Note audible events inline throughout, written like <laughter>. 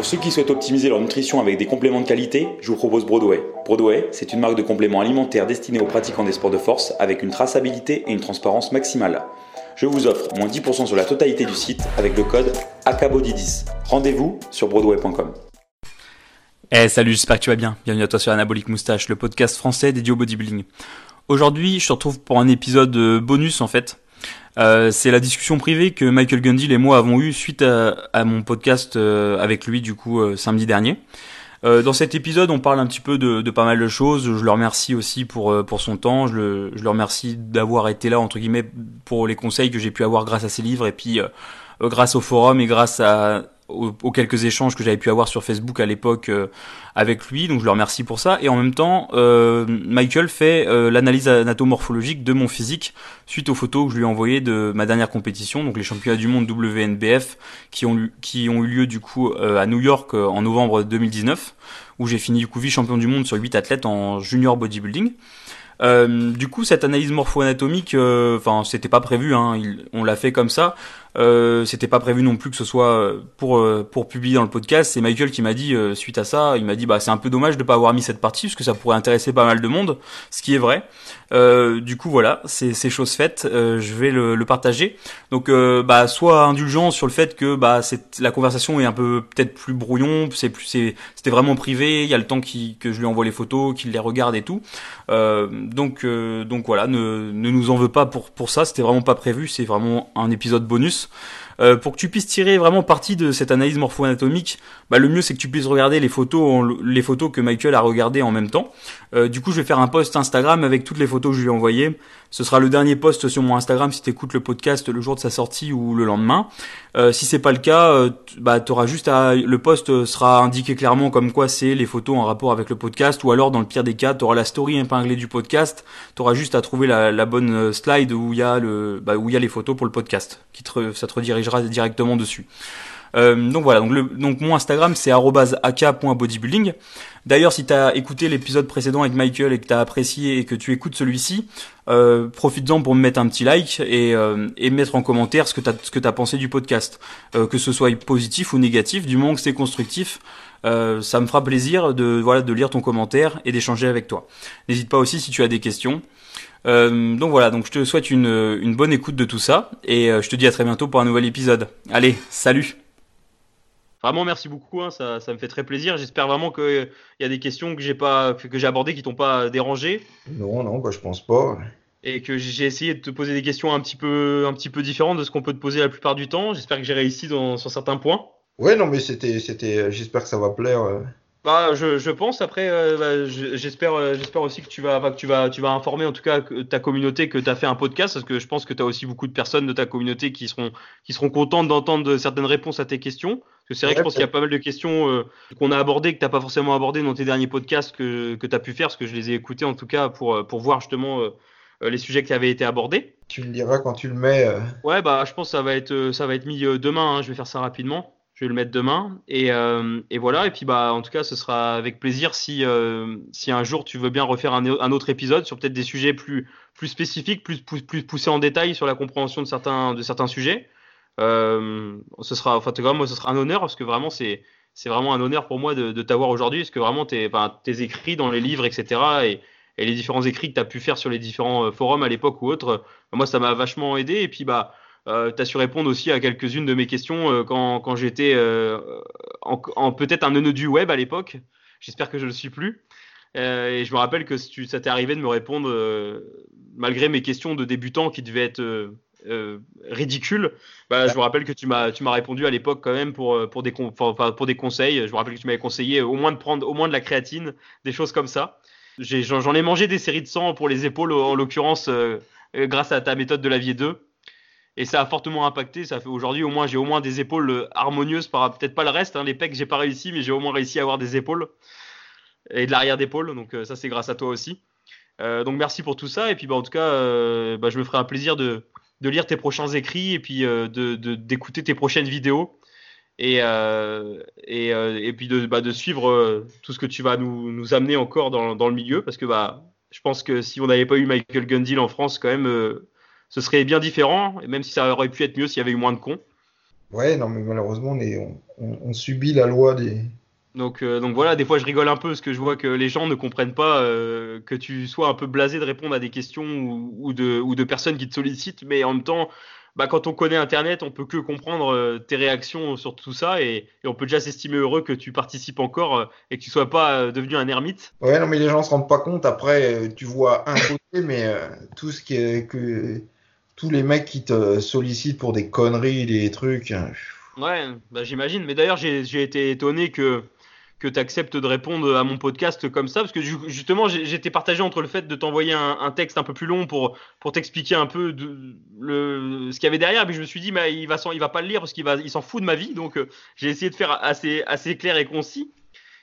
Pour ceux qui souhaitent optimiser leur nutrition avec des compléments de qualité, je vous propose Broadway. Broadway, c'est une marque de compléments alimentaires destinée aux pratiquants des sports de force avec une traçabilité et une transparence maximale. Je vous offre moins 10% sur la totalité du site avec le code ACABODY10. Rendez-vous sur broadway.com. Eh salut, j'espère que tu vas bien. Bienvenue à toi sur Anabolic Moustache, le podcast français dédié au bodybuilding. Aujourd'hui, je te retrouve pour un épisode bonus en fait. Euh, c'est la discussion privée que Michael Gundil et moi avons eue suite à, mon podcast euh, avec lui du coup euh, samedi dernier. dans cet épisode, on parle un petit peu de, pas mal de choses. Je le remercie aussi pour pour son temps. Je le, je le remercie d'avoir été là entre guillemets pour les conseils que j'ai pu avoir grâce à ses livres et puis grâce au forum et grâce à aux, quelques échanges que j'avais pu avoir sur Facebook à l'époque euh, avec lui, donc je le remercie pour ça. Et en même temps, euh, Michael fait euh, l'analyse anatomorphologique de mon physique suite aux photos que je lui ai envoyées de ma dernière compétition, donc les championnats du monde WNBF qui ont, qui ont eu lieu du coup à New York en novembre 2019, où j'ai fini du coup vice-champion du monde sur 8 athlètes en junior bodybuilding. Euh, du coup, cette analyse morpho-anatomique, enfin, c'était pas prévu. Hein, on l'a fait comme ça. Euh, c'était pas prévu non plus que ce soit euh, pour euh, pour publier dans le podcast. C'est Michael qui m'a dit suite à ça, il m'a dit bah c'est un peu dommage de pas avoir mis cette partie parce que ça pourrait intéresser pas mal de monde, ce qui est vrai. du coup voilà, c'est c'est chose faite. je vais le, le, partager. Donc bah soit indulgent sur le fait que bah c'est la conversation est un peu peut-être plus brouillon, c'est plus c'est c'était vraiment privé. Il y a le temps qui, que je lui envoie les photos, qu'il les regarde et tout. donc donc voilà, ne ne nous en veut pas pour pour ça. C'était vraiment pas prévu. C'est vraiment un épisode bonus. Euh, pour que tu puisses tirer vraiment parti de cette analyse morpho-anatomique, bah, le mieux c'est que tu puisses regarder les photos, les photos que Michael a regardées en même temps. Euh, du coup, je vais faire un post Instagram avec toutes les photos que je lui ai envoyées. Ce sera le dernier post sur mon Instagram si tu écoutes le podcast le jour de sa sortie ou le lendemain. Euh, si c'est pas le cas, euh, bah t'auras juste à le post sera indiqué clairement comme quoi c'est les photos en rapport avec le podcast ou alors dans le pire des cas, tu la story épinglée du podcast, tu juste à trouver la, bonne slide où il y a le bah, où il y a les photos pour le podcast qui ça te redirigera directement dessus. Euh, donc voilà, donc, mon Instagram c'est @ak.bodybuilding. D'ailleurs, si tu as écouté l'épisode précédent avec Michael et que tu as apprécié et que tu écoutes celui-ci, euh, profites-en pour me mettre un petit like et, euh, et mettre en commentaire ce que tu ce pensé du podcast, euh, que ce soit positif ou négatif, du moment que c'est constructif. Euh, ça me fera plaisir de voilà de lire ton commentaire et d'échanger avec toi. N'hésite pas aussi si tu as des questions. Donc voilà, donc je te souhaite une, une bonne écoute de tout ça et je te dis à très bientôt pour un nouvel épisode. Allez, salut Vraiment merci beaucoup, hein, ça, ça, me fait très plaisir. J'espère vraiment qu'il y a des questions que j'ai pas que j'ai abordées qui t'ont pas dérangé. Non, non, bah, je pense pas. Et que j'ai essayé de te poser des questions un petit peu un petit peu différentes de ce qu'on peut te poser la plupart du temps. J'espère que j'ai réussi dans, sur certains points. Ouais, non, mais c'était c'était. J'espère que ça va plaire. Euh. Bah, je, je pense. Après, euh, bah, j'espère, euh, j'espère aussi que tu vas, que tu vas, tu vas informer en tout cas ta communauté que tu as fait un podcast, parce que je pense que tu as aussi beaucoup de personnes de ta communauté qui seront, qui seront contentes d'entendre certaines réponses à tes questions. Parce que c'est vrai que je pense qu'il y a pas mal de questions euh, qu'on a abordées que t'as pas forcément abordées dans tes derniers podcasts que, que tu as pu faire, parce que je les ai écoutés en tout cas pour, pour voir justement les sujets qui avaient été abordés. Tu me diras quand tu le mets. Ouais, bah, je pense que ça va être, ça va être mis demain. Hein, je vais faire ça rapidement je vais le mettre demain. Et, euh, et, voilà. Et puis, bah, en tout cas, ce sera avec plaisir si, euh, si un jour tu veux bien refaire un, autre épisode sur peut-être des sujets plus, plus spécifiques, plus, plus, poussés en détail sur la compréhension de certains, de certains sujets. Euh, ce sera, enfin, moi, ce sera un honneur parce que vraiment, c'est, c'est vraiment un honneur pour moi de, t'avoir aujourd'hui parce que vraiment, tes, tes écrits dans les livres, etc. Et, les différents écrits que tu as pu faire sur les différents forums à l'époque ou autres, moi, ça m'a vachement aidé. Et puis, bah, euh, tu as su répondre aussi à quelques-unes de mes questions euh, quand, j'étais euh, peut-être un neuneu du web à l'époque. J'espère que je ne le suis plus. Euh, et je me rappelle que ça t'est arrivé de me répondre, malgré mes questions de débutant qui devaient être ridicules. Bah, je me rappelle que tu m'as, tu m'as répondu à l'époque quand même pour, pour, des, pour des conseils. Je me rappelle que tu m'avais conseillé au moins de prendre au moins de la créatine, des choses comme ça. j'en, ai mangé des séries de sang pour les épaules, en l'occurrence, grâce à ta méthode de la vie 2 et ça a fortement impacté. Ça fait aujourd'hui au moins j'ai au moins des épaules euh, harmonieuses peut-être pas le reste. Hein, les pecs j'ai pas réussi, mais j'ai au moins réussi à avoir des épaules et de l'arrière d'épaule. Donc euh, ça c'est grâce à toi aussi. Euh, donc merci pour tout ça et puis bah, en tout cas bah, je me ferai un plaisir de, de lire tes prochains écrits et puis euh, de d'écouter tes prochaines vidéos et et, et puis de, bah, suivre tout ce que tu vas nous, nous amener encore dans, dans le milieu parce que bah je pense que si on n'avait pas eu Michael Gundil en France quand même ce serait bien différent, même si ça aurait pu être mieux s'il y avait eu moins de cons. Ouais, non, mais malheureusement, on, est, on, on- on subit la loi des. Donc, euh, donc voilà, des fois je rigole un peu parce que je vois que les gens ne comprennent pas euh, que tu sois un peu blasé de répondre à des questions ou, ou de, ou de personnes qui te sollicitent, mais en même temps, bah, quand on connaît Internet, on peut que comprendre euh, tes réactions sur tout ça et, et on peut déjà s'estimer heureux que tu participes encore euh, et que tu sois pas euh, devenu un ermite. Ouais, non, mais les gens se rendent pas compte. Après, tu vois un côté, mais tout ce qui est que tous les mecs qui te sollicitent pour des conneries, des trucs. Ouais, bah, j'imagine. Mais d'ailleurs, j'ai été étonné que, que tu acceptes de répondre à mon podcast comme ça, parce que ju- justement, j'étais partagé entre le fait de t'envoyer un, texte un peu plus long pour, pour t'expliquer un peu le, ce qu'il y avait derrière, puis je me suis dit, bah, il va va pas le lire parce qu'il va, il s'en fout de ma vie, donc euh, j'ai essayé de faire assez clair et concis.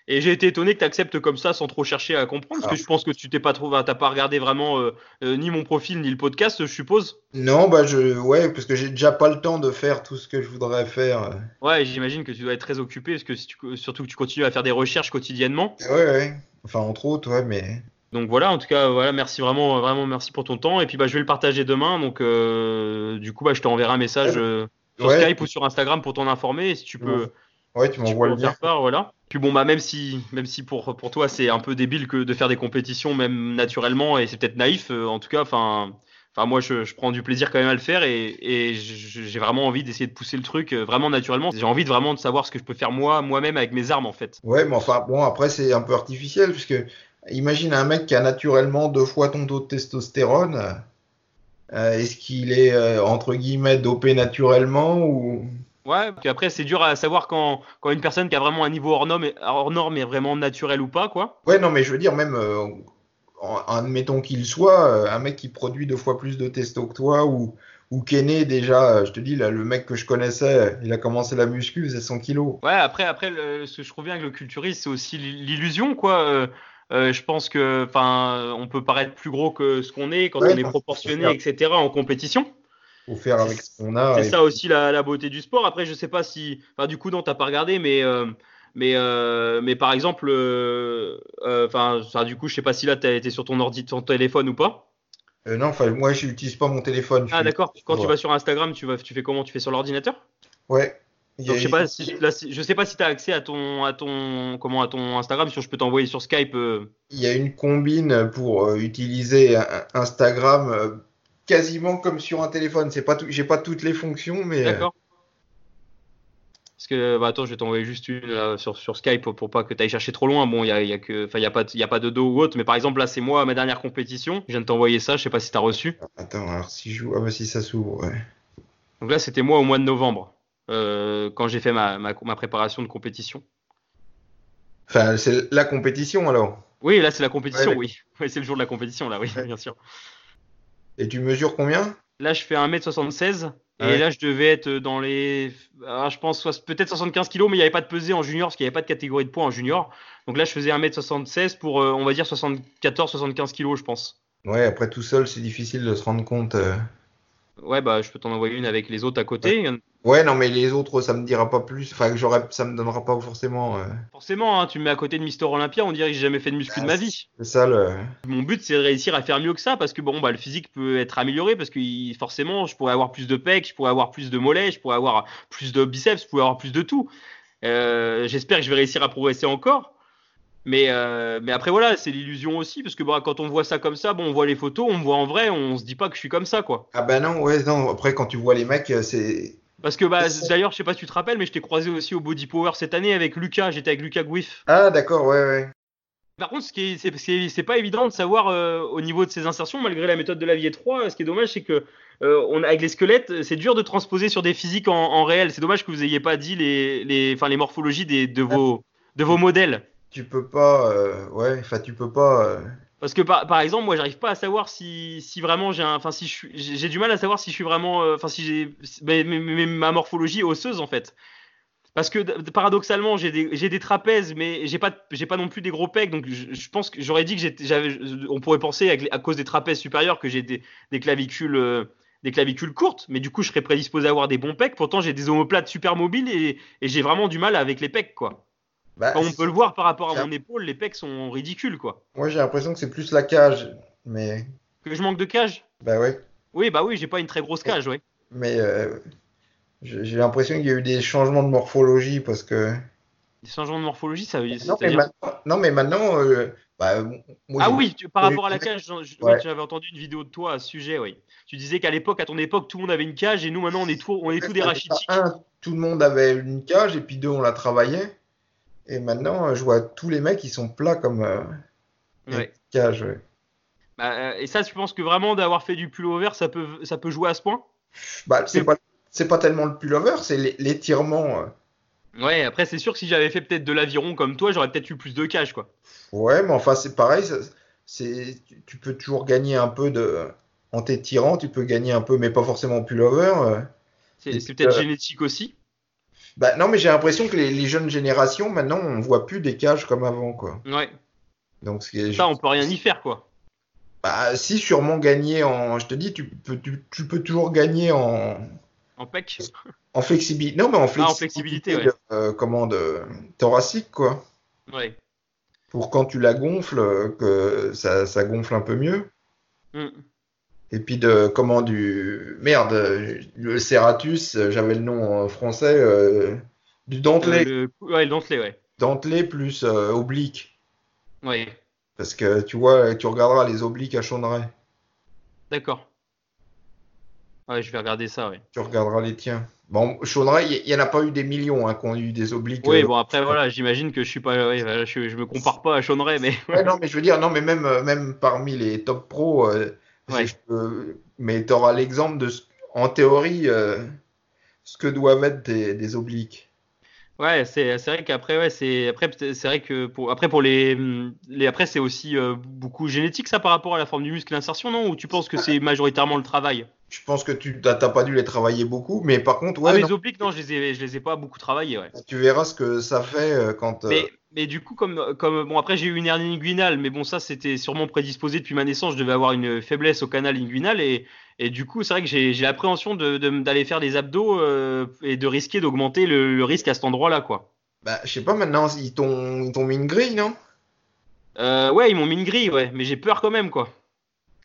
Et j'ai été étonné que tu acceptes comme ça sans trop chercher à comprendre, parce que je pense que tu t'es pas trop, t'as pas regardé vraiment euh, euh, ni mon profil ni le podcast, je suppose. Non, bah je, ouais, parce que j'ai déjà pas le temps de faire tout ce que je voudrais faire. Ouais, j'imagine que tu dois être très occupé, parce que si tu- surtout que tu continues à faire des recherches quotidiennement. Ouais, ouais. Enfin, entre autres, ouais, mais. Donc voilà, en tout cas, voilà, merci vraiment, vraiment merci pour ton temps. Et puis bah, je vais le partager demain. Donc euh, du coup, bah, je t'enverrai un message sur Ouais. Skype ou sur Instagram pour t'en informer. Et si tu peux, Ouais, tu m'envoies le en lien. part, voilà. Puis bon, bah même si, même si pour, pour toi c'est un peu débile que de faire des compétitions, même naturellement, et c'est peut-être naïf, euh, en tout cas, enfin. Enfin, moi, je, je prends du plaisir quand même à le faire et, et j'ai vraiment envie d'essayer de pousser le truc euh, vraiment naturellement. J'ai envie vraiment de savoir ce que je peux faire moi, moi-même avec mes armes en fait. Ouais, mais enfin, bon, après, c'est un peu artificiel, puisque imagine un mec qui a naturellement deux fois ton taux de testostérone. euh, Est-ce qu'il est, euh, entre guillemets, dopé naturellement ou. Ouais, puis après, c'est dur à savoir quand, quand une personne qui a vraiment un niveau hors norme, est- hors norme est vraiment naturel ou pas, quoi. Ouais, non, mais je veux dire, même, euh, admettons qu'il soit, euh, un mec qui produit deux fois plus de testo que toi, ou, ou qui est né déjà, euh, je te dis, là, le mec que je connaissais, il a commencé la muscu, c'est 100 kilos. Ouais, après, après le- ce que je trouve bien avec le culturisme, c'est aussi l'illusion, quoi. Euh, euh, je pense que, enfin, on peut paraître plus gros que ce qu'on est quand Ouais, on est proportionné, etc. en compétition. Faut faire avec ce qu'on a. C'est ça aussi la, la beauté du sport. Après, je sais pas si, enfin, du coup, non, t'as pas regardé, mais, euh, mais, euh, mais par exemple, euh, euh, enfin, ça, du coup, je sais pas si là, t'as été sur ton ordi, ton téléphone ou pas. Euh, non, enfin, moi, je n'utilise pas mon téléphone. Ah, d'accord. Quand tu vas sur Instagram, tu vas, tu fais comment? Tu fais sur l'ordinateur? Ouais. Donc, je sais pas si, là, je sais pas si tu as accès à ton, à ton, comment, à ton Instagram, si je peux t'envoyer sur Skype. euh. Il y a une combine pour euh, utiliser Instagram euh, quasiment comme sur un téléphone. C'est pas tout, j'ai pas toutes les fonctions, mais euh, D'accord. Parce que, bah, attends, je vais t'envoyer juste une là, sur, sur Skype pour, pour pas que tu ailles chercher trop loin. Bon, il y a, y a que, enfin, il y a pas, y a pas de dos ou autre, mais par exemple, là, c'est moi, ma dernière compétition. Je viens de t'envoyer ça, je sais pas si tu as reçu. attends, alors si je ah bah si ça s'ouvre, ouais. Donc là, c'était moi au mois de novembre, euh, quand j'ai fait ma, ma, ma préparation de compétition. Enfin, c'est la compétition alors. Oui, là, c'est la compétition, Ouais, oui. <laughs> Oui, c'est le jour de la compétition, là, oui, Ouais. bien sûr. Et tu mesures combien? Là, je fais 1m76 et Ouais. là, je devais être dans les. ah, je pense peut-être 75 kilos, mais il n'y avait pas de pesée en junior parce qu'il n'y avait pas de catégorie de poids en junior. Donc là, je faisais 1m76 pour, euh, on va dire, 74-75 kilos, je pense. Ouais, après tout seul, c'est difficile de se rendre compte. euh. Ouais, bah, je peux t'en envoyer une avec les autres à côté. Ouais, non, mais les autres, ça me dira pas plus. Enfin, que ça me donnera pas forcément. euh, Forcément, hein, tu me mets à côté de Mister Olympia, on dirait que j'ai jamais fait de muscu de ma vie. C'est ça le. Mon but, c'est de réussir à faire mieux que ça parce que bon, bah, le physique peut être amélioré parce que forcément, je pourrais avoir plus de pecs, je pourrais avoir plus de mollets, je pourrais avoir plus de biceps, je pourrais avoir plus de tout. Euh, J'espère que je vais réussir à progresser encore. Mais, euh, mais après, voilà, c'est l'illusion aussi parce que bah, quand on voit ça comme ça, bon, on voit les photos, on me voit en vrai, on se dit pas que je suis comme ça, quoi. Ah bah non, ouais, non. Après, quand tu vois les mecs, euh, c'est. Parce que bah, d'ailleurs, je sais pas si tu te rappelles, mais je t'ai croisé aussi au Body Power cette année avec Lucas. J'étais avec Lucas Gouif. Ah d'accord, ouais, ouais. Par contre, ce qui est, c'est, c'est, c'est pas évident de savoir euh, au niveau de ces insertions, malgré la méthode de la vie 3. Ce qui est dommage, c'est que euh, on, avec les squelettes, c'est dur de transposer sur des physiques en, en réel. C'est dommage que vous ayez pas dit les, les, les morphologies des, de vos, de vos modèles. Tu peux pas, euh, ouais, enfin tu peux pas. euh, Parce que par, par exemple, moi, j'arrive pas à savoir si, si vraiment j'ai enfin, si j'ai du mal à savoir si je suis vraiment, euh, enfin, si j'ai, ma morphologie osseuse en fait. Parce que paradoxalement, j'ai des, des trapèzes, mais j'ai pas, j'ai pas non plus des gros pecs. Donc, je, pense que j'aurais dit que j'avais, on pourrait penser à cause des trapèzes supérieurs que j'ai des, des clavicules, des clavicules courtes. Mais du coup, je serais prédisposé à avoir des bons pecs. Pourtant, j'ai des omoplates super mobiles et, et j'ai vraiment du mal avec les pecs, quoi. Bah, on peut le voir par rapport à mon épaule, les pecs sont ridicules, quoi. Moi j'ai l'impression que c'est plus la cage, mais Que je manque de cage? bah ouais, Oui, bah oui, j'ai pas une très grosse cage, ouais. mais euh, J'ai l'impression qu'il y a eu des changements de morphologie parce que. Des changements de morphologie, ça veut dire. Non, mais maintenant, non, mais maintenant, euh, bah, moi, Ah oui, tu- par rapport à la cage, Ouais. oui, j'avais entendu une vidéo de toi à ce sujet, oui. Tu disais qu'à l'époque, à ton époque, tout le monde avait une cage et nous maintenant on est tout, on est tous des rachitis. Un, tout le monde avait une cage et puis deux, on la travaillait. Et maintenant, je vois tous les mecs, ils sont plats comme euh, Ouais. cage. ouais. Bah, euh, et ça, tu penses que vraiment d'avoir fait du pullover, ça peut, ça peut jouer à ce point? Bah, c'est pas, tellement le pullover, c'est l'é- l'étirement. euh. Ouais, après c'est sûr que si j'avais fait peut-être de l'aviron comme toi, j'aurais peut-être eu plus de cage, quoi. Ouais, mais enfin, c'est pareil. c'est, tu- peux toujours gagner un peu de. En t'étirant, tu peux gagner un peu, mais pas forcément en pullover. euh. C'est peut-être euh, génétique aussi. Bah, non, mais j'ai l'impression que les, les jeunes générations, maintenant, on voit plus des cages comme avant, quoi. Ouais, Donc, ce qui est- ça on peut rien y faire, quoi. Bah, si, sûrement gagner en. Je te dis, tu peux, tu, tu peux toujours gagner en, En pec. en flexibilité. Non, mais en flexibilité, Ah, en flexibilité, ouais. de, euh, comment, de thoracique, quoi. Ouais. Pour quand tu la gonfles, euh, que ça, ça gonfle un peu mieux. Mm. Et puis de comment du merde, le serratus, euh, j'avais le nom en français, euh, du dentelé, Euh, le... Ouais, le ouais. dentelé plus euh, oblique. Ouais, Parce que tu vois, tu regarderas les obliques à Chaudray, d'accord. Ouais, je vais regarder ça, ouais. tu regarderas les tiens. Bon, Chaudray, il y, y en a pas eu des millions hein, qui ont eu des obliques. Oui, euh, bon après voilà, j'imagine que je suis pas, ouais, je, je me compare pas à Sean Ray, mais Ouais, non, mais je veux dire, non, mais même, même parmi les top pros, euh, Ouais. peux- mais tu auras l'exemple de, ce- en théorie, euh, ce que doivent être des, des obliques. ouais, c'est vrai qu'après ouais, c'est après peut-être- c'est vrai que pour après pour les les après c'est aussi euh, beaucoup génétique ça par rapport à la forme du muscle l'insertion non? Ou tu penses que c'est majoritairement le travail? Je pense que tu n'as pas dû les travailler beaucoup, mais par contre, Ah ouais, mes non, obliques non, je les ai je les ai pas beaucoup travaillés ouais. tu verras ce que ça fait euh, quand. euh, Mais du coup comme comme bon après j'ai eu une hernie inguinale mais bon ça c'était sûrement prédisposé depuis ma naissance, je devais avoir une faiblesse au canal inguinal et et du coup c'est vrai que j'ai l'appréhension de de- d'aller faire des abdos euh, et de risquer d'augmenter le, le risque à cet endroit-là quoi. bah, je sais pas maintenant, ils t'ont mis une grille, non? Euh, ouais, ils m'ont mis une grille, ouais, mais j'ai peur quand même, quoi.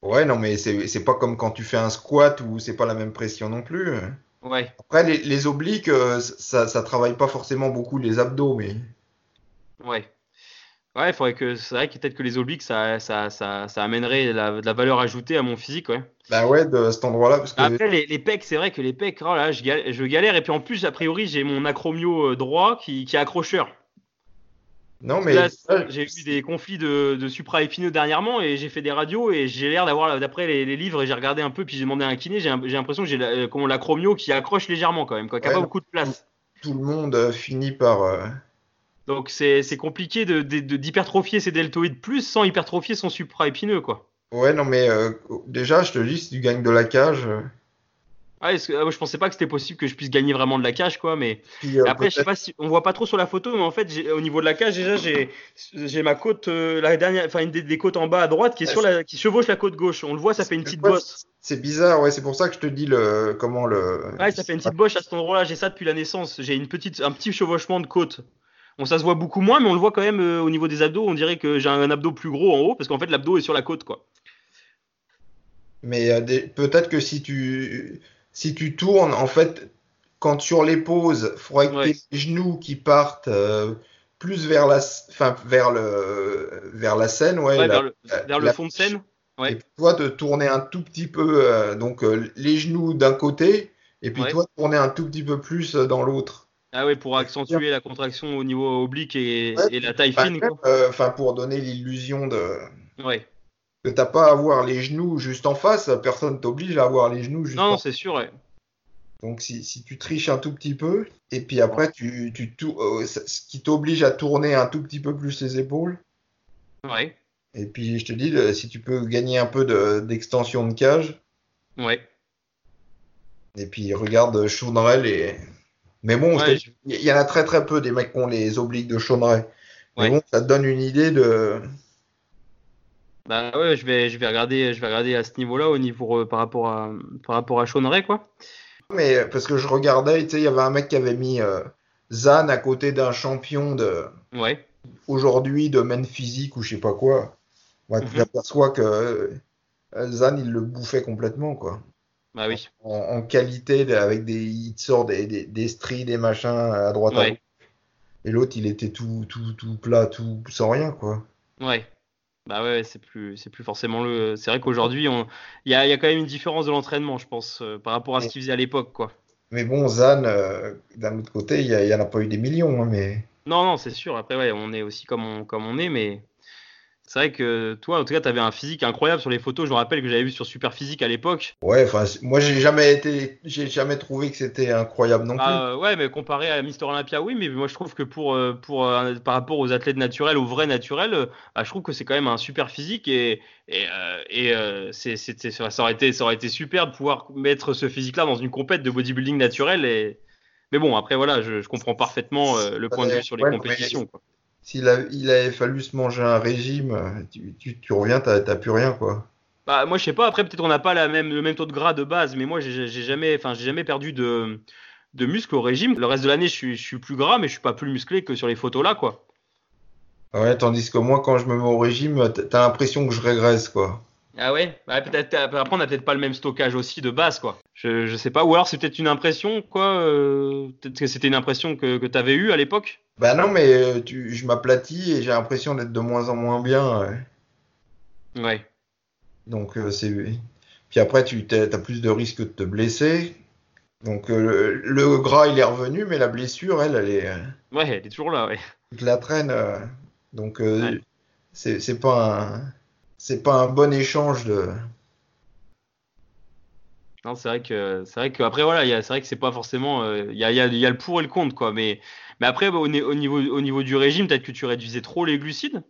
Ouais, non, mais c'est c'est pas comme quand tu fais un squat où c'est pas la même pression non plus. Ouais. Après, les, les obliques, euh, ça, ça travaille pas forcément beaucoup les abdos, mais. Ouais. Ouais, il faudrait que. C'est vrai que peut-être que les obliques, ça, ça, ça, ça amènerait la, de la valeur ajoutée à mon physique, ouais. Bah ouais, de cet endroit-là, parce que. Après, les, les pecs, c'est vrai que les pecs, oh là, je galère, je galère. Et puis en plus, a priori, j'ai mon acromio euh, droit qui, qui est accrocheur. Non, mais. J'ai eu des conflits de, de supraépineux dernièrement et j'ai fait des radios et j'ai l'air d'avoir, d'après les, les livres, et j'ai regardé un peu, puis j'ai demandé à un kiné, j'ai l'impression que j'ai la- euh, l'acromio qui accroche légèrement quand même, quoi, qui a Ouais, pas beaucoup de place. tout le monde euh, finit par. euh, Donc c'est compliqué de de- de- d'hypertrophier ses deltoïdes plus sans hypertrophier son supraépineux quoi. Ouais, non, mais euh, déjà, je te dis, si tu gagnes de la cage. euh, est-ce que- ah, moi, je pensais pas que c'était possible que je puisse gagner vraiment de la cage quoi, mais puis, euh, après je sais pas si on voit pas trop sur la photo, mais en fait au niveau de la cage déjà j'ai ma côte euh, la dernière, enfin une des, des côtes en bas à droite qui est sur la qui chevauche la côte gauche. On le voit, ça fait une petite bosse. C'est bizarre, ouais, c'est pour ça que je te dis le. Comment le. Ouais, ça fait une petite bosse à cet endroit-là. J'ai ça depuis la naissance. J'ai une petite un petit chevauchement de côte. Bon, ça se voit beaucoup moins, mais on le voit quand même euh, au niveau des abdos. On dirait que j'ai un abdos plus gros en haut parce qu'en fait l'abdos est sur la côte quoi. Mais euh, peut-être que si tu. Si tu tournes, en fait, quand sur les poses, il faudrait que Ouais. tes genoux qui partent euh, plus vers la, enfin, vers le, vers la scène, ouais, Ouais, la- vers le, la- fond de scène. Ouais. Et toi, de tourner un tout petit peu, euh, donc euh, les genoux d'un côté, et puis toi, tourner un tout petit peu plus dans l'autre. Ah ouais, pour accentuer la contraction au niveau oblique et, Ouais, et la taille Enfin, fine, euh, Enfin, pour donner l'illusion de Ouais. que t'as pas à avoir les genoux juste en face, personne t'oblige à avoir les genoux juste Non, en non, c'est sûr, ouais. Donc si, si tu triches un tout petit peu, et puis après tu, tu euh, ce qui t'oblige à tourner un tout petit peu plus les épaules, Ouais. et puis je te dis, si tu peux gagner un peu de- d'extension de cage, Ouais. et puis regarde Chaudrel et... Mais bon, Ouais, il y en a très très peu des mecs qui ont les obliques de Chaudrel. Mais Ouais. bon, ça te donne une idée de... Bah ouais, je vais, je vais regarder, je vais regarder à ce niveau-là, au niveau euh, par rapport à, par rapport à Sean Ray, quoi. Mais parce que je regardais, tu sais, il y avait un mec qui avait mis euh, Zan à côté d'un champion de Ouais. aujourd'hui de men physique ou je sais pas quoi. Tu Mhm. t'aperçois que euh, Zan, il le bouffait complètement, quoi. Bah oui. En, qualité, avec des, il sort des, des, des stries, des machins à droite à. Et l'autre, il était tout, tout, tout plat, tout sans rien, quoi. Ouais. Bah ouais, c'est plus, c'est plus forcément le. C'est vrai qu'aujourd'hui, il y a, y a, quand même une différence de l'entraînement, je pense, euh, par rapport à ce qu'il faisait à l'époque, quoi. Mais bon, Zan, euh, d'un autre côté, il y, en a pas eu des millions, hein, mais. Non, non, c'est sûr. Après, ouais, on est aussi comme on, comme on est, mais c'est vrai que toi, en tout cas, tu avais un physique incroyable sur les photos. Je me rappelle que j'avais vu sur Super Physique à l'époque. Ouais, enfin, moi, j'ai jamais été, j'ai jamais trouvé que c'était incroyable non plus. Ah, ouais, mais comparé à Mister Olympia, oui, mais moi, je trouve que pour, euh, pour, euh, par rapport aux athlètes naturels, aux vrais naturels, euh, bah, je trouve que c'est quand même un super physique et, et, et c'est, ça, aurait été, ça aurait été super de pouvoir mettre ce physique-là dans une compète de bodybuilding naturel. Et... Mais bon, après, voilà, je, comprends parfaitement le point de vue sur les compétitions. Quoi s'il il avait fallu se manger un régime, tu, tu, tu reviens, t'as plus rien, quoi. Bah, moi, je sais pas. Après, peut-être on n'a pas la même, le même taux de gras de base, mais moi, j'ai jamais, enfin, j'ai jamais perdu de, de muscle au régime. Le reste de l'année, je suis, je suis plus gras, mais je suis pas plus musclé que sur les photos là, quoi. Ouais, tandis que moi, quand je me mets au régime, t'as l'impression que je régresse, quoi. Ah ouais, bah, peut-être après on n'a peut-être pas le même stockage aussi de base quoi. Je, je sais pas ou alors c'est peut-être une impression quoi euh, peut-être que c'était une impression que que tu avais eu à l'époque? Bah non mais euh, tu, je m'aplatis et j'ai l'impression d'être de moins en moins bien. Ouais. Donc euh, c'est puis après tu as plus de risques de te blesser. Donc le, gras il est revenu mais la blessure elle elle est Ouais, elle est toujours là ouais. Tu la traîne donc c'est pas un c'est pas un bon échange de. Non, c'est vrai que c'est vrai que après voilà, c'est vrai que c'est pas forcément il euh, y, a, y, a, y, a, le pour et le contre quoi, mais mais après au, niveau au niveau du régime, peut-être que tu réduisais trop les glucides?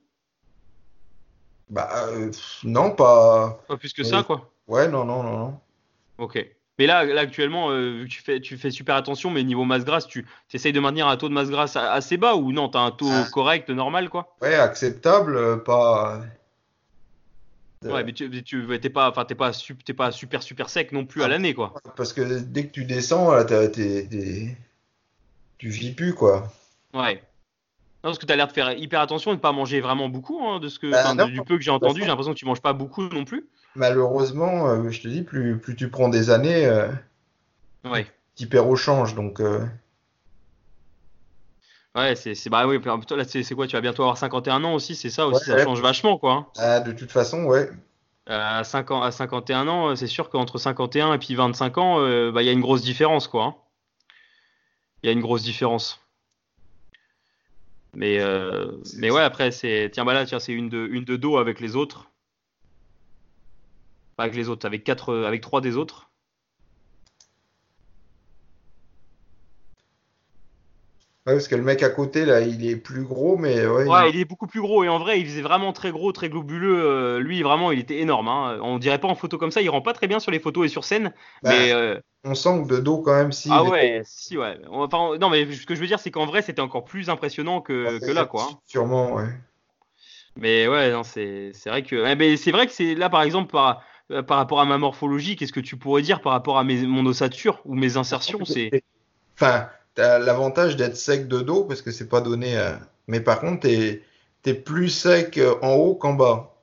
Bah euh, non, pas. Pas plus que ça quoi? Ouais, non, non, non, non. Ok. Mais là, là actuellement, euh, tu fais, tu fais super attention, mais niveau masse grasse, tu essayes de maintenir un taux de masse grasse assez bas ou non, tu as un taux ah. correct, normal quoi? Ouais, acceptable, pas Ouais, mais tu, tu t'es pas, enfin, t'es pas, pas super super sec non plus à ah, l'année, quoi. Parce que dès que tu descends, là, t'es, tu vis plus, quoi. Ouais. Non, parce que tu as l'air de faire hyper attention et de pas manger vraiment beaucoup, hein, de ce que, bah, du peu que j'ai entendu, j'ai l'impression que tu manges pas beaucoup non plus. Malheureusement, euh, je te dis, plus, plus tu prends des années, euh, ouais. tu perds au change, donc. Euh, Ouais, c'est bah oui, là c'est quoi, tu vas bientôt avoir 51 ans aussi, c'est ça aussi, ça change vachement quoi. Hein. Ah, de toute façon, ouais. Euh, à, 5 ans, à 51 ans, euh, c'est sûr qu'entre 51 et puis 25 ans, euh, bah, il y a une grosse différence quoi. Hein. Il y a une grosse différence. Mais, mais ouais, après, c'est. Tiens, bah là, tiens, c'est une de, une de dos avec les autres. Pas avec les autres, avec, quatre, avec trois des autres. Ouais, parce que le mec à côté, là, il est plus gros, mais ouais. Ouais, il... est beaucoup plus gros. Et en vrai, il faisait vraiment très gros, très globuleux. Euh, lui, vraiment, il était énorme. Hein. On dirait pas en photo comme ça. Il rend pas très bien sur les photos et sur scène. Bah, mais. Euh, on sent que de dos, quand même, si. Ah ouais, si, ouais. Enfin, non, mais ce que je veux dire, c'est qu'en vrai, c'était encore plus impressionnant que, ah, que là, quoi. Hein. Sûrement, ouais. Mais ouais, non, c'est vrai que. Eh, c'est vrai que c'est là, par exemple, par, euh, par rapport à ma morphologie, qu'est-ce que tu pourrais dire par rapport à mes, mon ossature ou mes insertions <laughs> c'est... Enfin t'as l'avantage d'être sec de dos parce que c'est pas donné. Mais par contre, t'es es plus sec euh, en haut qu'en bas.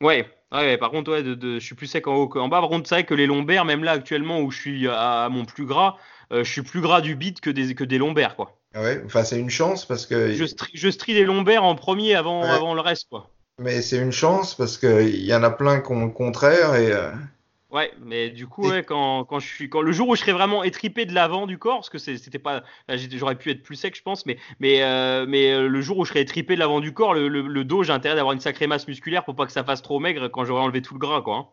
Ouais. Ouais, par contre, ouais, de, je suis plus sec en haut qu'en bas. Par contre, c'est vrai que les lombaires, même là actuellement où je suis à, mon plus gras, euh, je suis plus gras du bit que des, que des lombaires, quoi. Ouais, enfin, c'est une chance parce que. Je strie, je strie les lombaires en premier avant, avant le reste, quoi. Mais c'est une chance parce qu'il y en a plein qui ont le contraire et. Euh, Ouais, mais du coup, ouais, quand, quand je suis, quand le jour où je serai vraiment étripé de l'avant du corps, parce que c'était pas, j'aurais pu être plus sec, je pense, mais mais euh, mais euh, le jour où je serai étripé de l'avant du corps, le, le, dos, j'ai intérêt d'avoir une sacrée masse musculaire pour pas que ça fasse trop maigre quand j'aurai enlevé tout le gras, quoi. Hein.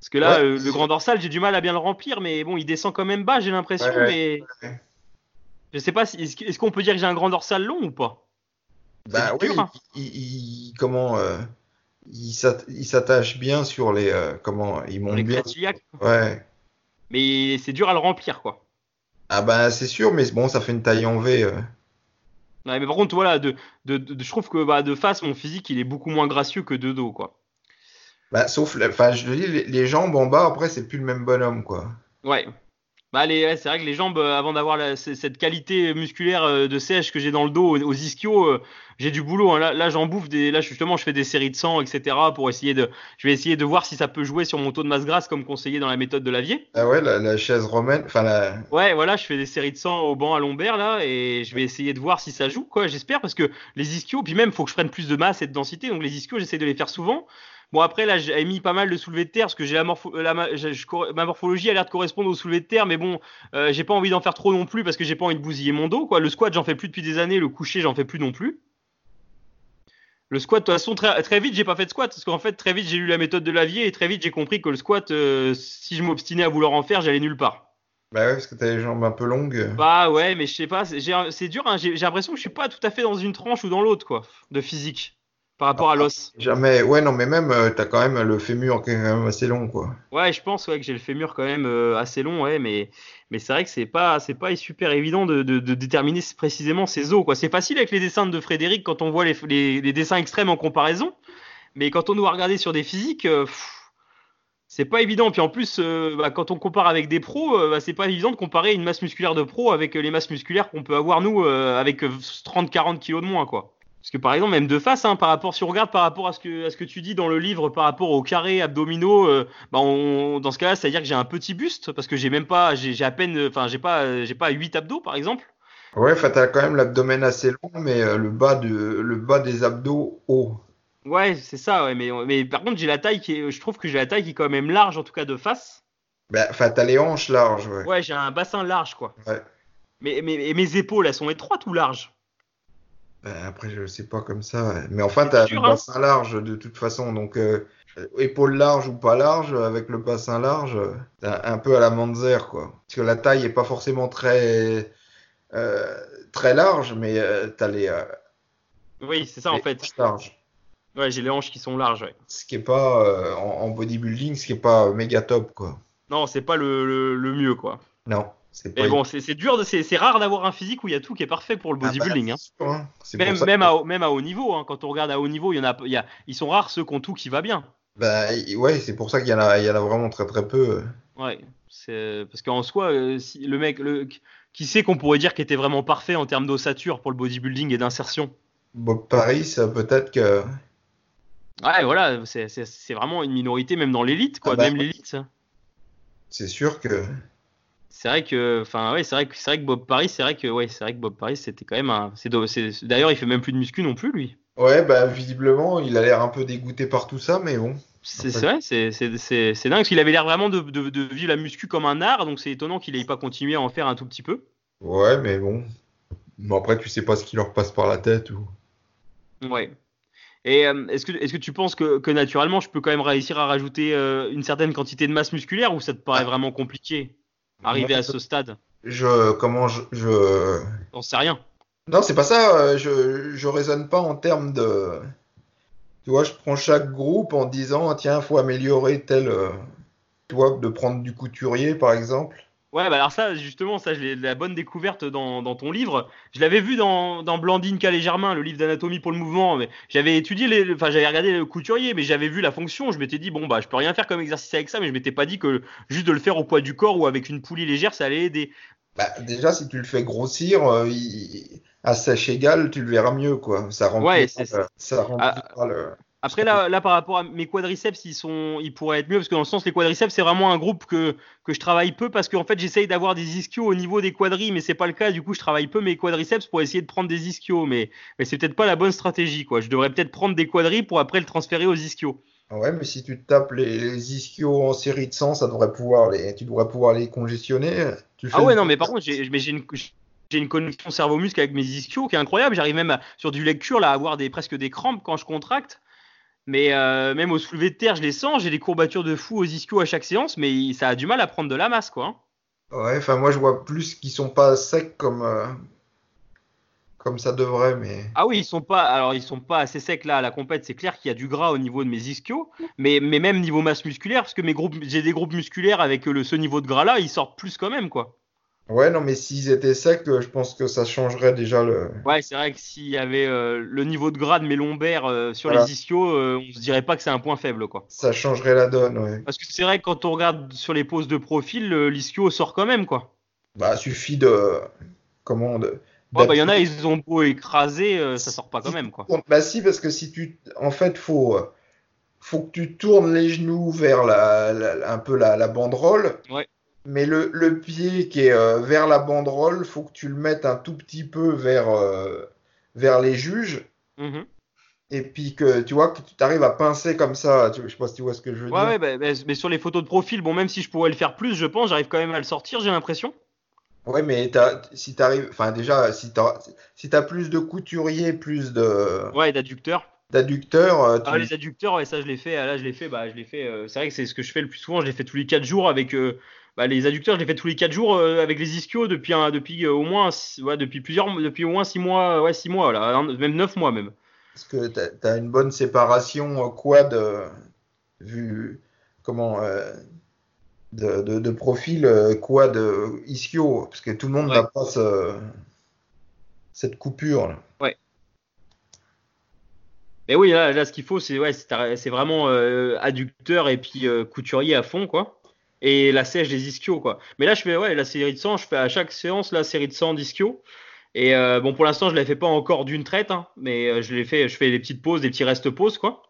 Parce que là, euh, le grand dorsal, j'ai du mal à bien le remplir, mais bon, il descend quand même bas, j'ai l'impression, mais je sais pas, si, est-ce qu'on peut dire que j'ai un grand dorsal long ou pas? Bah oui, hein. il, comment il s'attache bien sur les euh, comment ils montent bien. Ouais. Mais c'est dur à le remplir quoi. Ah bah c'est sûr, mais bon, ça fait une taille en V. Euh. Ouais, mais par contre, voilà, de, de, je trouve que bah, de face, mon physique, il est beaucoup moins gracieux que de dos, quoi. Bah, sauf, enfin, je dis, les, jambes en bas, après, c'est plus le même bonhomme, quoi. Ouais. Bah, c'est vrai que les jambes, euh, avant d'avoir cette qualité musculaire euh, de sèche que j'ai dans le dos aux, ischios, euh, j'ai du boulot. Hein. Là, là j'en bouffe des. Là, justement, je fais des séries de sang, etc. Pour essayer de. Je vais essayer de voir si ça peut jouer sur mon taux de masse grasse, comme conseillé dans la méthode de Lavier. Ah ouais, la, chaise romaine. Enfin, la... Ouais, voilà, je fais des séries de sang au banc à lombaire, là, et je vais essayer de voir si ça joue, quoi. J'espère, parce que les ischios, puis même, il faut que je prenne plus de masse et de densité. Donc, les ischios, j'essaie de les faire souvent. Bon, après, là, j'ai mis pas mal de soulevés de terre parce que j'ai la, ma morphologie a l'air de correspondre au soulevé de terre, mais bon, euh, j'ai pas envie d'en faire trop non plus parce que j'ai pas envie de bousiller mon dos. Quoi. Le squat, j'en fais plus depuis des années, le coucher, j'en fais plus non plus. Le squat, de toute façon, très, très vite, j'ai pas fait de squat parce qu'en fait, très vite, j'ai lu la méthode de Lavier et très vite, j'ai compris que le squat, euh, si je m'obstinais à vouloir en faire, j'allais nulle part. Bah ouais, parce que t'as les jambes un peu longues. Bah ouais, mais je sais pas, c'est dur, hein, j'ai l'impression que je suis pas tout à fait dans une tranche ou dans l'autre, quoi, de physique par rapport à l'os. Jamais. Ouais, non, mais même, euh, t'as quand même le fémur qui est quand même assez long, quoi. Ouais, je pense ouais, que j'ai le fémur quand même euh, assez long, ouais, mais, mais c'est vrai que c'est pas, c'est pas super évident de, de, de, déterminer précisément ces os, quoi. C'est facile avec les dessins de Frédéric quand on voit les, les, les, dessins extrêmes en comparaison, mais quand on doit regarder sur des physiques, euh, c'est pas évident. Puis en plus, bah, quand on compare avec des pros, bah, c'est pas évident de comparer une masse musculaire de pro avec les masses musculaires qu'on peut avoir nous avec 30-40 kilos de moins, quoi. Parce que par exemple, même de face, hein, par rapport, si on regarde par rapport à ce que, à ce que tu dis dans le livre, par rapport aux carrés abdominaux, euh, bah dans ce cas-là, c'est-à-dire que j'ai un petit buste parce que j'ai même pas, j'ai à peine, enfin, j'ai pas, j'ai pas 8 abdos par exemple. Ouais, enfin, t'as quand même l'abdomen assez long, mais euh, le bas de, le bas des abdos haut. Ouais, c'est ça. Ouais, mais, mais par contre, j'ai la taille qui, est, je trouve que j'ai la taille qui est quand même large, en tout cas de face. Bah, enfin, t'as les hanches larges. Ouais, ouais j'ai un bassin large, quoi. Ouais. Mais, mais, mes épaules, elles sont étroites ou larges? Après, je sais pas comme ça. Mais enfin, tu as le hein. bassin large de toute façon. Donc, euh, épaule large ou pas large, avec le bassin large, un peu à la Manzer, quoi. Parce que la taille est pas forcément très, euh, très large, mais euh, tu as les. oui, c'est ça en fait. Large. Ouais, j'ai les hanches qui sont larges. Ce qui est pas en, bodybuilding, ce qui est pas méga top, quoi. Non, c'est pas le, le mieux, quoi. Non. Mais bon, c'est dur, c'est rare d'avoir un physique où il y a tout qui est parfait pour le ah bah, bodybuilding. hein. Hein. Même, même, à, même, à, haut niveau, hein. quand on regarde à haut niveau, il y en a, il y a, ils sont rares ceux qui ont tout qui va bien. Bah ouais, c'est pour ça qu'il y, en a, il y en a vraiment très très peu. Ouais, parce qu'en soi, euh, si, le mec, le, qui sait qu'on pourrait dire qu'il était vraiment parfait en termes d'ossature pour le bodybuilding et d'insertion? Bob Paris, peut-être que. Ouais, voilà, c'est vraiment une minorité, même dans l'élite, quoi, ah bah, même l'élite. C'est sûr que c'est vrai que, enfin, ouais, c'est vrai que c'est vrai que Bob Paris, c'est vrai que, ouais, c'est vrai que Bob Paris, c'était quand même un. D'ailleurs, il fait même plus de muscu non plus, lui. Ouais, bah visiblement, il a l'air un peu dégoûté par tout ça, mais bon. C'est vrai, c'est dingue parce qu'il avait l'air vraiment de, de, vivre la muscu comme un art, donc c'est étonnant qu'il n'ait pas continué à en faire un tout petit peu. Ouais, mais bon. Bon, après, tu sais pas ce qui leur passe par la tête ou. Ouais. Et euh, est-ce que, est que tu penses que, que, naturellement, je peux quand même réussir à rajouter euh, une certaine quantité de masse musculaire ou ça te paraît ah. vraiment compliqué? Arriver à ce stade Je. Comment je. je... On sait rien. Non, c'est pas ça. Je, je raisonne pas en termes de. Tu vois, je prends chaque groupe en disant tiens, faut améliorer tel. Euh, tu vois, de prendre du couturier par exemple. Ouais, bah alors ça, justement, ça, j'ai la bonne découverte dans, dans ton livre. Je l'avais vu dans, dans Blandine Calais-Germain, le livre d'anatomie pour le mouvement. Mais j'avais étudié, les, enfin, j'avais regardé le couturier, mais j'avais vu la fonction. Je m'étais dit, bon, bah, je peux rien faire comme exercice avec ça, mais je m'étais pas dit que juste de le faire au poids du corps ou avec une poulie légère, ça allait aider. Bah, déjà, si tu le fais grossir, euh, à sèche égale, tu le verras mieux, quoi. Ça rend ouais, ça. ça ah, le. Après là, là par rapport à mes quadriceps, ils sont, ils pourraient être mieux parce que dans le sens les quadriceps c'est vraiment un groupe que, que je travaille peu parce qu'en fait j'essaye d'avoir des ischios au niveau des quadris mais c'est pas le cas du coup je travaille peu mes quadriceps pour essayer de prendre des ischios mais, mais c'est peut-être pas la bonne stratégie quoi. Je devrais peut-être prendre des quadris pour après le transférer aux ischios. Ouais mais si tu tapes les, ischios en série de 100 ça devrait pouvoir les, tu devrais pouvoir les congestionner. ah ouais non mais par contre j'ai une j'ai une connexion cerveau-muscle avec mes ischios qui est incroyable. J'arrive même sur du lecture là à avoir des presque des crampes quand je contracte. Mais euh, même au soulevé de terre, je les sens. J'ai des courbatures de fou aux ischios à chaque séance, mais ça a du mal à prendre de la masse, quoi. Hein. Ouais, enfin moi je vois plus qu'ils sont pas secs comme euh, comme ça devrait, mais. Ah oui, ils sont pas. Alors ils sont pas assez secs là à la compète. C'est clair qu'il y a du gras au niveau de mes ischios, mais mais même niveau masse musculaire, parce que mes groupes, j'ai des groupes musculaires avec le ce niveau de gras là, ils sortent plus quand même, quoi. Ouais, non, mais s'ils étaient secs, euh, je pense que ça changerait déjà le. Ouais, c'est vrai que s'il y avait euh, le niveau de gras de mes lombaires euh, sur Voilà. les ischios, euh, on se dirait pas que c'est un point faible, quoi. Ça changerait la donne, ouais. Parce que c'est vrai que quand on regarde sur les poses de profil, le- l'ischio sort quand même, quoi. Bah, suffit de. Comment de. Ouais, bah, il y en a, ils ont beau écraser, euh, ça sort pas quand même, quoi. Bah si, parce que si tu... En fait, faut, euh, faut que tu tournes les genoux vers la, la- un peu la, la banderole. Ouais. Mais le, le pied qui est euh, vers la banderole, faut que tu le mettes un tout petit peu vers, euh, vers les juges. Mhm. Et puis que tu vois que tu arrives à pincer comme ça. Tu- je sais pas si tu vois ce que je veux Ouais, dire. ouais, bah, bah, mais sur les photos de profil, bon, même si je pourrais le faire plus, je pense, j'arrive quand même à le sortir, j'ai l'impression. Ouais, mais si t'arrives, enfin déjà, si t'as, si t'as plus de couturiers, plus de Ouais, d'adducteur. d'adducteurs, euh, tu- Ah, les adducteurs, ouais, ça je l'ai fait. ah, Là, je l'ai fait. Bah, je l'ai fait. euh, c'est vrai que c'est ce que je fais le plus souvent. Je l'ai fait tous les 4 jours avec. euh, bah, les adducteurs, je l'ai fait tous les 4 jours euh, avec les ischios depuis, depuis euh, au moins, ouais, depuis plusieurs, depuis au moins 6 mois, ouais, 6 mois, là, un- même 9 mois même. Parce que tu as, une bonne séparation euh, quad vu comment de, de, de profil quad ischio? Parce que tout le monde Ouais. n'a pas ce- cette coupure là. Mais oui, là, là ce qu'il faut, c'est ouais, c'est vraiment euh, adducteur et puis euh, couturier à fond, quoi. Et la sèche des ischios, quoi. Mais là, je fais ouais, la série de 100, je fais à chaque séance la série de 100 d'ischio. Et euh, bon, pour l'instant, je ne la fais pas encore d'une traite, hein, mais euh, je fait, je fais des petites pauses, des petits restes pauses, quoi.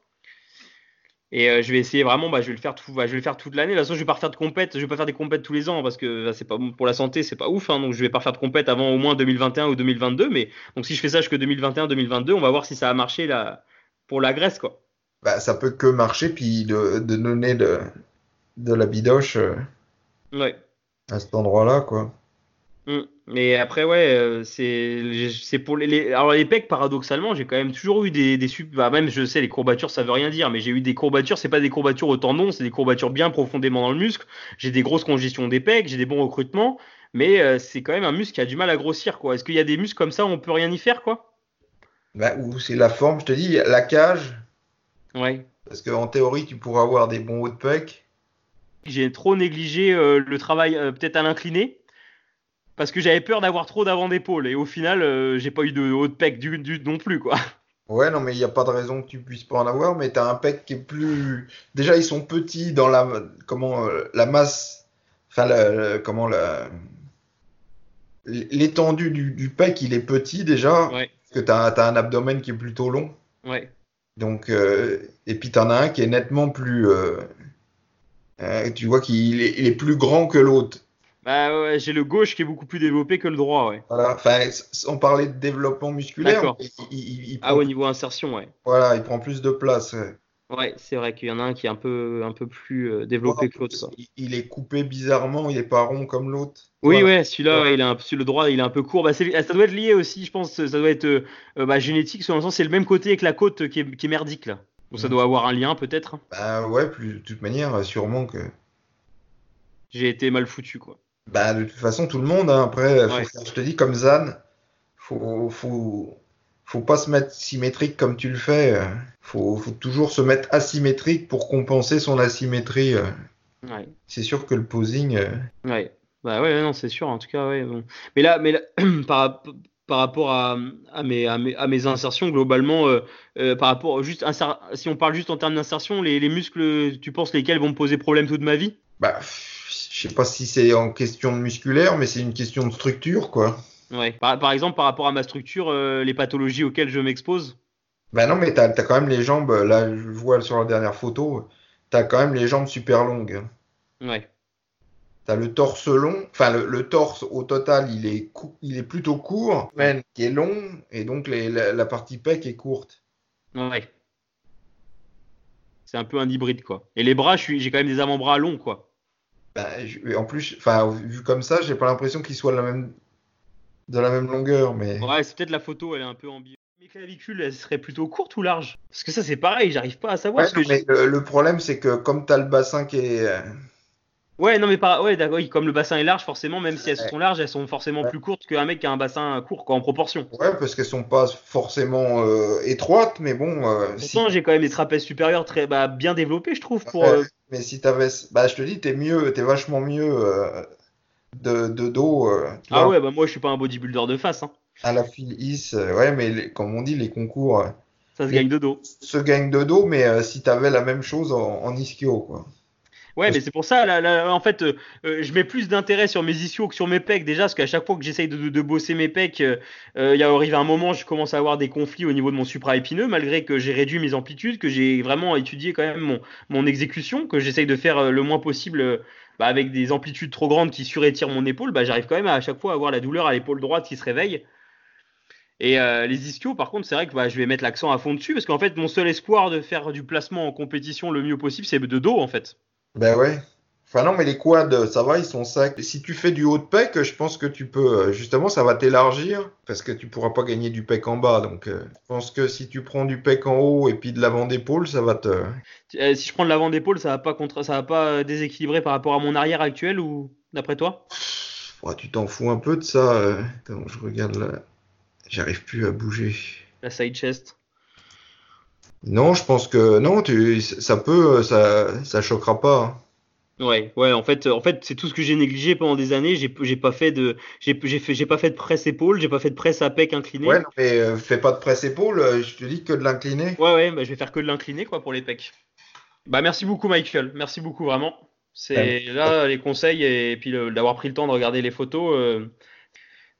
Et euh, je vais essayer vraiment, bah, je vais le faire tout, bah, je vais le faire toute l'année. De toute façon, je vais pas refaire de compète, je vais pas faire des compètes tous les ans parce que bah, c'est pas pour la santé, c'est pas ouf. Hein, donc je vais pas faire de compète avant au moins 2021 ou 2022. Mais donc si je fais ça jusque 2021-2022, on va voir si ça a marché là pour la Grèce, quoi. Bah, ça peut que marcher puis de, de donner de, de la bidoche euh, Ouais. à cet endroit-là quoi. Mm. Mais après, ouais, euh, c'est pour les, les- alors les pecs paradoxalement, j'ai quand même toujours eu des des bah, même je sais les courbatures ça veut rien dire, mais j'ai eu des courbatures, c'est pas des courbatures au tendon, c'est des courbatures bien profondément dans le muscle. J'ai des grosses congestions des pecs, j'ai des bons recrutements, mais euh, c'est quand même un muscle qui a du mal à grossir quoi. Est-ce qu'il y a des muscles comme ça où on peut rien y faire quoi? Bah, ou c'est la forme, je te dis, la cage, Ouais. parce qu'en théorie tu pourras avoir des bons hauts de pec. J'ai trop négligé euh, le travail euh, peut-être à l'incliné parce que j'avais peur d'avoir trop d'avant d'épaule et au final euh, j'ai pas eu de haut de pec du, du non plus quoi. Ouais, non, mais il n'y a pas de raison que tu puisses pas en avoir, mais tu as un pec qui est plus. Déjà, ils sont petits dans la, comment, euh, la masse, enfin, la- la- comment, la, l'étendue du, du pec, il est petit déjà, Ouais. parce que tu as, un abdomen qui est plutôt long. Ouais. Donc, et puis tu en as un qui est nettement plus. Euh, tu vois qu'il est, il est plus grand que l'autre. Bah ouais, j'ai le gauche qui est beaucoup plus développé que le droit, ouais. Voilà. Enfin, sans parler de développement musculaire, il, il- il- il Ah, prend, au niveau insertion, ouais. voilà, il prend plus de place. ouais. Ouais, c'est vrai qu'il y en a un qui est un peu, un peu plus euh, développé que l'autre. Il, il est coupé bizarrement, il est pas rond comme l'autre. Oui, Voilà. ouais, celui-là, ouais, il a un, celui- le droit, il est un peu court. Bah, c'est- ça doit être lié aussi, je pense. Ça doit être euh, bah, génétique. Sur c'est le même côté avec la côte qui est, qui est merdique là. Donc ça doit avoir un lien peut-être? Bah ouais, plus, de toute manière, sûrement que. J'ai été mal foutu quoi. Bah de toute façon, tout le monde, hein, après, Ouais. je te dis, comme Zan, faut, faut, faut pas se mettre symétrique comme tu le fais. euh, Faut, faut toujours se mettre asymétrique pour compenser son asymétrie. euh. Ouais. C'est sûr que le posing. euh, Ouais. Bah ouais, non, c'est sûr. En tout cas, ouais. bon. Mais là, mais là, <clears throat> par, par rapport à, à, mes, à, mes, à mes insertions, globalement, euh, euh, par rapport juste si on parle juste en termes d'insertion, les, les muscles, tu penses lesquels vont me poser problème toute ma vie? Bah, je sais pas si c'est en question musculaire, mais c'est une question de structure, quoi. Ouais. Par, par exemple, par rapport à ma structure, euh, les pathologies auxquelles je m'expose? Bah non, mais t'as, t'as quand même les jambes, là, je vois sur la dernière photo, t'as quand même les jambes super longues. Ouais. T'as le torse long, enfin le, le torse au total il est, cou- il est plutôt court, mais qui est long, et donc les- la, la partie pec est courte. Ouais. C'est un peu un hybride, quoi. Et les bras, j'ai quand même des avant-bras longs, quoi. Bah, je- en plus, vu comme ça, j'ai pas l'impression qu'ils soient de la même, de la même longueur, mais Ouais, c'est peut-être la photo, elle est un peu ambivalente. Mes clavicules, elles seraient plutôt courtes ou larges? Parce que ça, c'est pareil, j'arrive pas à savoir. Ouais, ce que mais le, le problème c'est que comme t'as le bassin qui est, Ouais, non, mais pas... ouais, d'accord, oui, comme le bassin est large, forcément, même si elles sont larges, elles sont forcément Ouais. plus courtes qu'un mec qui a un bassin court, quoi, en proportion. ouais, parce qu'elles sont pas forcément euh, étroites, mais bon, euh, si, j'ai quand même des trapèzes supérieurs très bah, bien développés, je trouve, pour. Ouais. euh, mais si t'avais, bah je te dis, t'es mieux, t'es vachement mieux euh, de, de dos. Ah vois, ouais, bah moi je suis pas un bodybuilder de face. Hein. À la file is, ouais, mais les- comme on dit, les concours Ça se gagne de dos. se gagnent de dos, mais si t'avais la même chose en, en ischio, quoi. Ouais, mais c'est pour ça, là, là, en fait, euh, euh, je mets plus d'intérêt sur mes ischios que sur mes pecs déjà, parce qu'à chaque fois que j'essaye de, de- de bosser mes pecs, euh, euh, il arrive un moment, je commence à avoir des conflits au niveau de mon supraépineux, malgré que j'ai réduit mes amplitudes, que j'ai vraiment étudié quand même mon, mon exécution, que j'essaye de faire le moins possible bah, avec des amplitudes trop grandes qui surétirent mon épaule, bah, j'arrive quand même à, à chaque fois à avoir la douleur à l'épaule droite qui se réveille. Et euh, les ischios, par contre, c'est vrai que bah, je vais mettre l'accent à fond dessus, parce qu'en fait, mon seul espoir de faire du placement en compétition le mieux possible, c'est de dos, en fait. Ben ouais. Enfin non, mais les quads, ça va, ils sont secs. Si tu fais du haut de pec, je pense que tu peux, euh, justement, ça va t'élargir, parce que tu pourras pas gagner du pec en bas. Donc, euh, je pense que si tu prends du pec en haut et puis de l'avant d'épaule, ça va te... Euh, si je prends de l'avant d'épaule, ça va pas contre, ça va pas euh, déséquilibrer par rapport à mon arrière actuel ou d'après toi? Ouais, tu t'en fous un peu de ça. euh. Attends, je regarde là. J'arrive plus à bouger. La side chest. Non, je pense que non, tu, ça peut, ça, ça choquera pas. hein. Ouais, ouais. En fait, en fait, c'est tout ce que j'ai négligé pendant des années. J'ai, j'ai pas fait de, j'ai, j'ai fait, j'ai pas fait de presse épaule, j'ai pas fait de presse à pec incliné. Ouais, non, mais euh, fais pas de presse épaule, euh, je te dis que de l'incliner. Ouais, ouais, bah, je vais faire que de l'incliné, quoi, pour les pecs. Bah, merci beaucoup, Michael. Merci beaucoup, vraiment. C'est là les conseils et puis le- d'avoir pris le temps de regarder les photos. euh,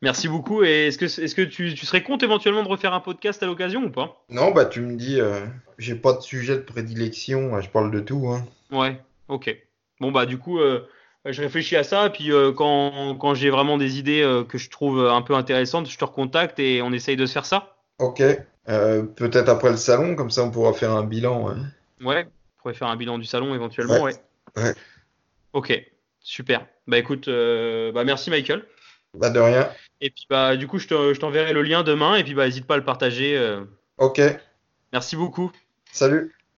Merci beaucoup. Et est-ce que, est-ce que tu, tu serais compte éventuellement de refaire un podcast à l'occasion ou pas? Non, bah tu me dis, euh, j'ai pas de sujet de prédilection, euh, je parle de tout. Hein. Ouais, ok. Bon, bah, du coup, euh, je réfléchis à ça. Puis, euh, quand, quand j'ai vraiment des idées que je trouve un peu intéressantes, je te recontacte et on essaye de se faire ça. Ok, peut-être après le salon, comme ça on pourra faire un bilan. hein. Ouais, on pourrait faire un bilan du salon éventuellement, ouais. Ouais. Ouais. Ok, super. Bah, écoute, bah, merci, Michael. Bah de rien. Et puis, bah, du coup, je te- je t'enverrai le lien demain. Et puis, bah, n'hésite pas à le partager. euh. Ok, Merci beaucoup. salut.